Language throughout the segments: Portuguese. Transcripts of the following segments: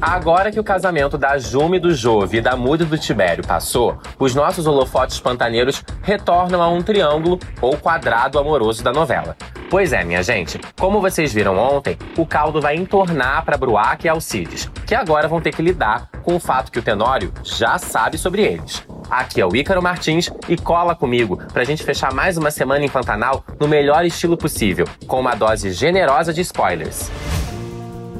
Agora que o casamento da Jume do Jove e da Mude do Tibério passou, os nossos holofotes pantaneiros retornam a um triângulo ou quadrado amoroso da novela. Pois é, minha gente, como vocês viram ontem, o caldo vai entornar para Bruac e Alcides, que agora vão ter que lidar com o fato que o Tenório já sabe sobre eles. Aqui é o Ícaro Martins e cola comigo pra gente fechar mais uma semana em Pantanal no melhor estilo possível, com uma dose generosa de spoilers.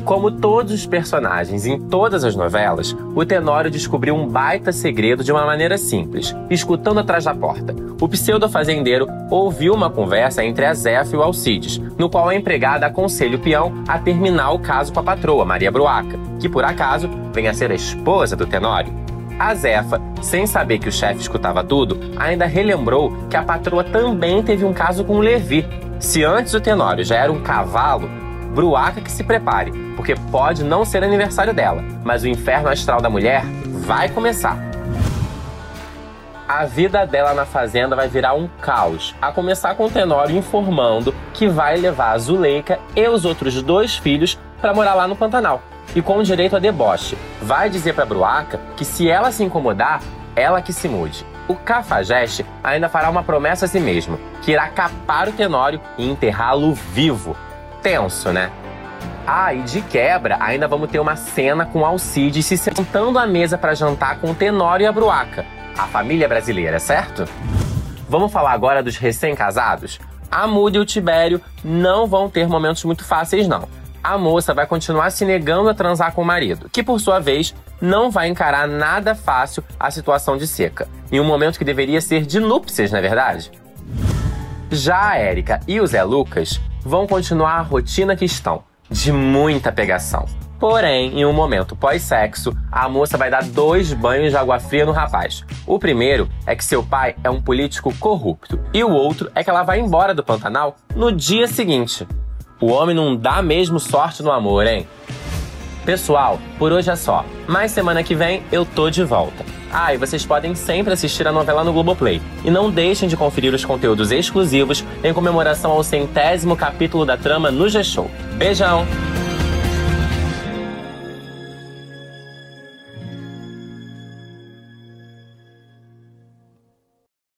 Como todos os personagens em todas as novelas, o Tenório descobriu um baita segredo de uma maneira simples, escutando atrás da porta. O pseudo-fazendeiro ouviu uma conversa entre a Zefa e o Alcides, no qual a empregada aconselha o peão a terminar o caso com a patroa, Maria Bruaca, que por acaso vem a ser a esposa do Tenório. A Zefa, sem saber que o chefe escutava tudo, ainda relembrou que a patroa também teve um caso com o Levi. Se antes o Tenório já era um cavalo, Bruaca que se prepare, porque pode não ser aniversário dela, mas o inferno astral da mulher vai começar. A vida dela na fazenda vai virar um caos, a começar com o Tenório informando que vai levar a Zuleika e os outros dois filhos para morar lá no Pantanal. E com direito a deboche, vai dizer para Bruaca que se ela se incomodar, ela que se mude. O Cafajeste ainda fará uma promessa a si mesmo, que irá capar o Tenório e enterrá-lo vivo, tenso, né? Ah, e de quebra, ainda vamos ter uma cena com Alcides se sentando à mesa para jantar com o Tenório e a Bruaca, a família brasileira, certo? Vamos falar agora dos recém-casados? A Muda e o Tibério não vão ter momentos muito fáceis, não. A moça vai continuar se negando a transar com o marido, que por sua vez não vai encarar nada fácil a situação de seca, em um momento que deveria ser de núpcias, não é verdade? Já a Érica e o Zé Lucas vão continuar a rotina que estão, de muita pegação. Porém, em um momento pós-sexo, a moça vai dar dois banhos de água fria no rapaz. O primeiro é que seu pai é um político corrupto, e o outro é que ela vai embora do Pantanal no dia seguinte. O homem não dá mesmo sorte no amor, hein? Pessoal, por hoje é só. Mas semana que vem eu tô de volta. Ah, e vocês podem sempre assistir a novela no Globoplay. E não deixem de conferir os conteúdos exclusivos em comemoração ao centésimo capítulo da trama no G-Show. Beijão!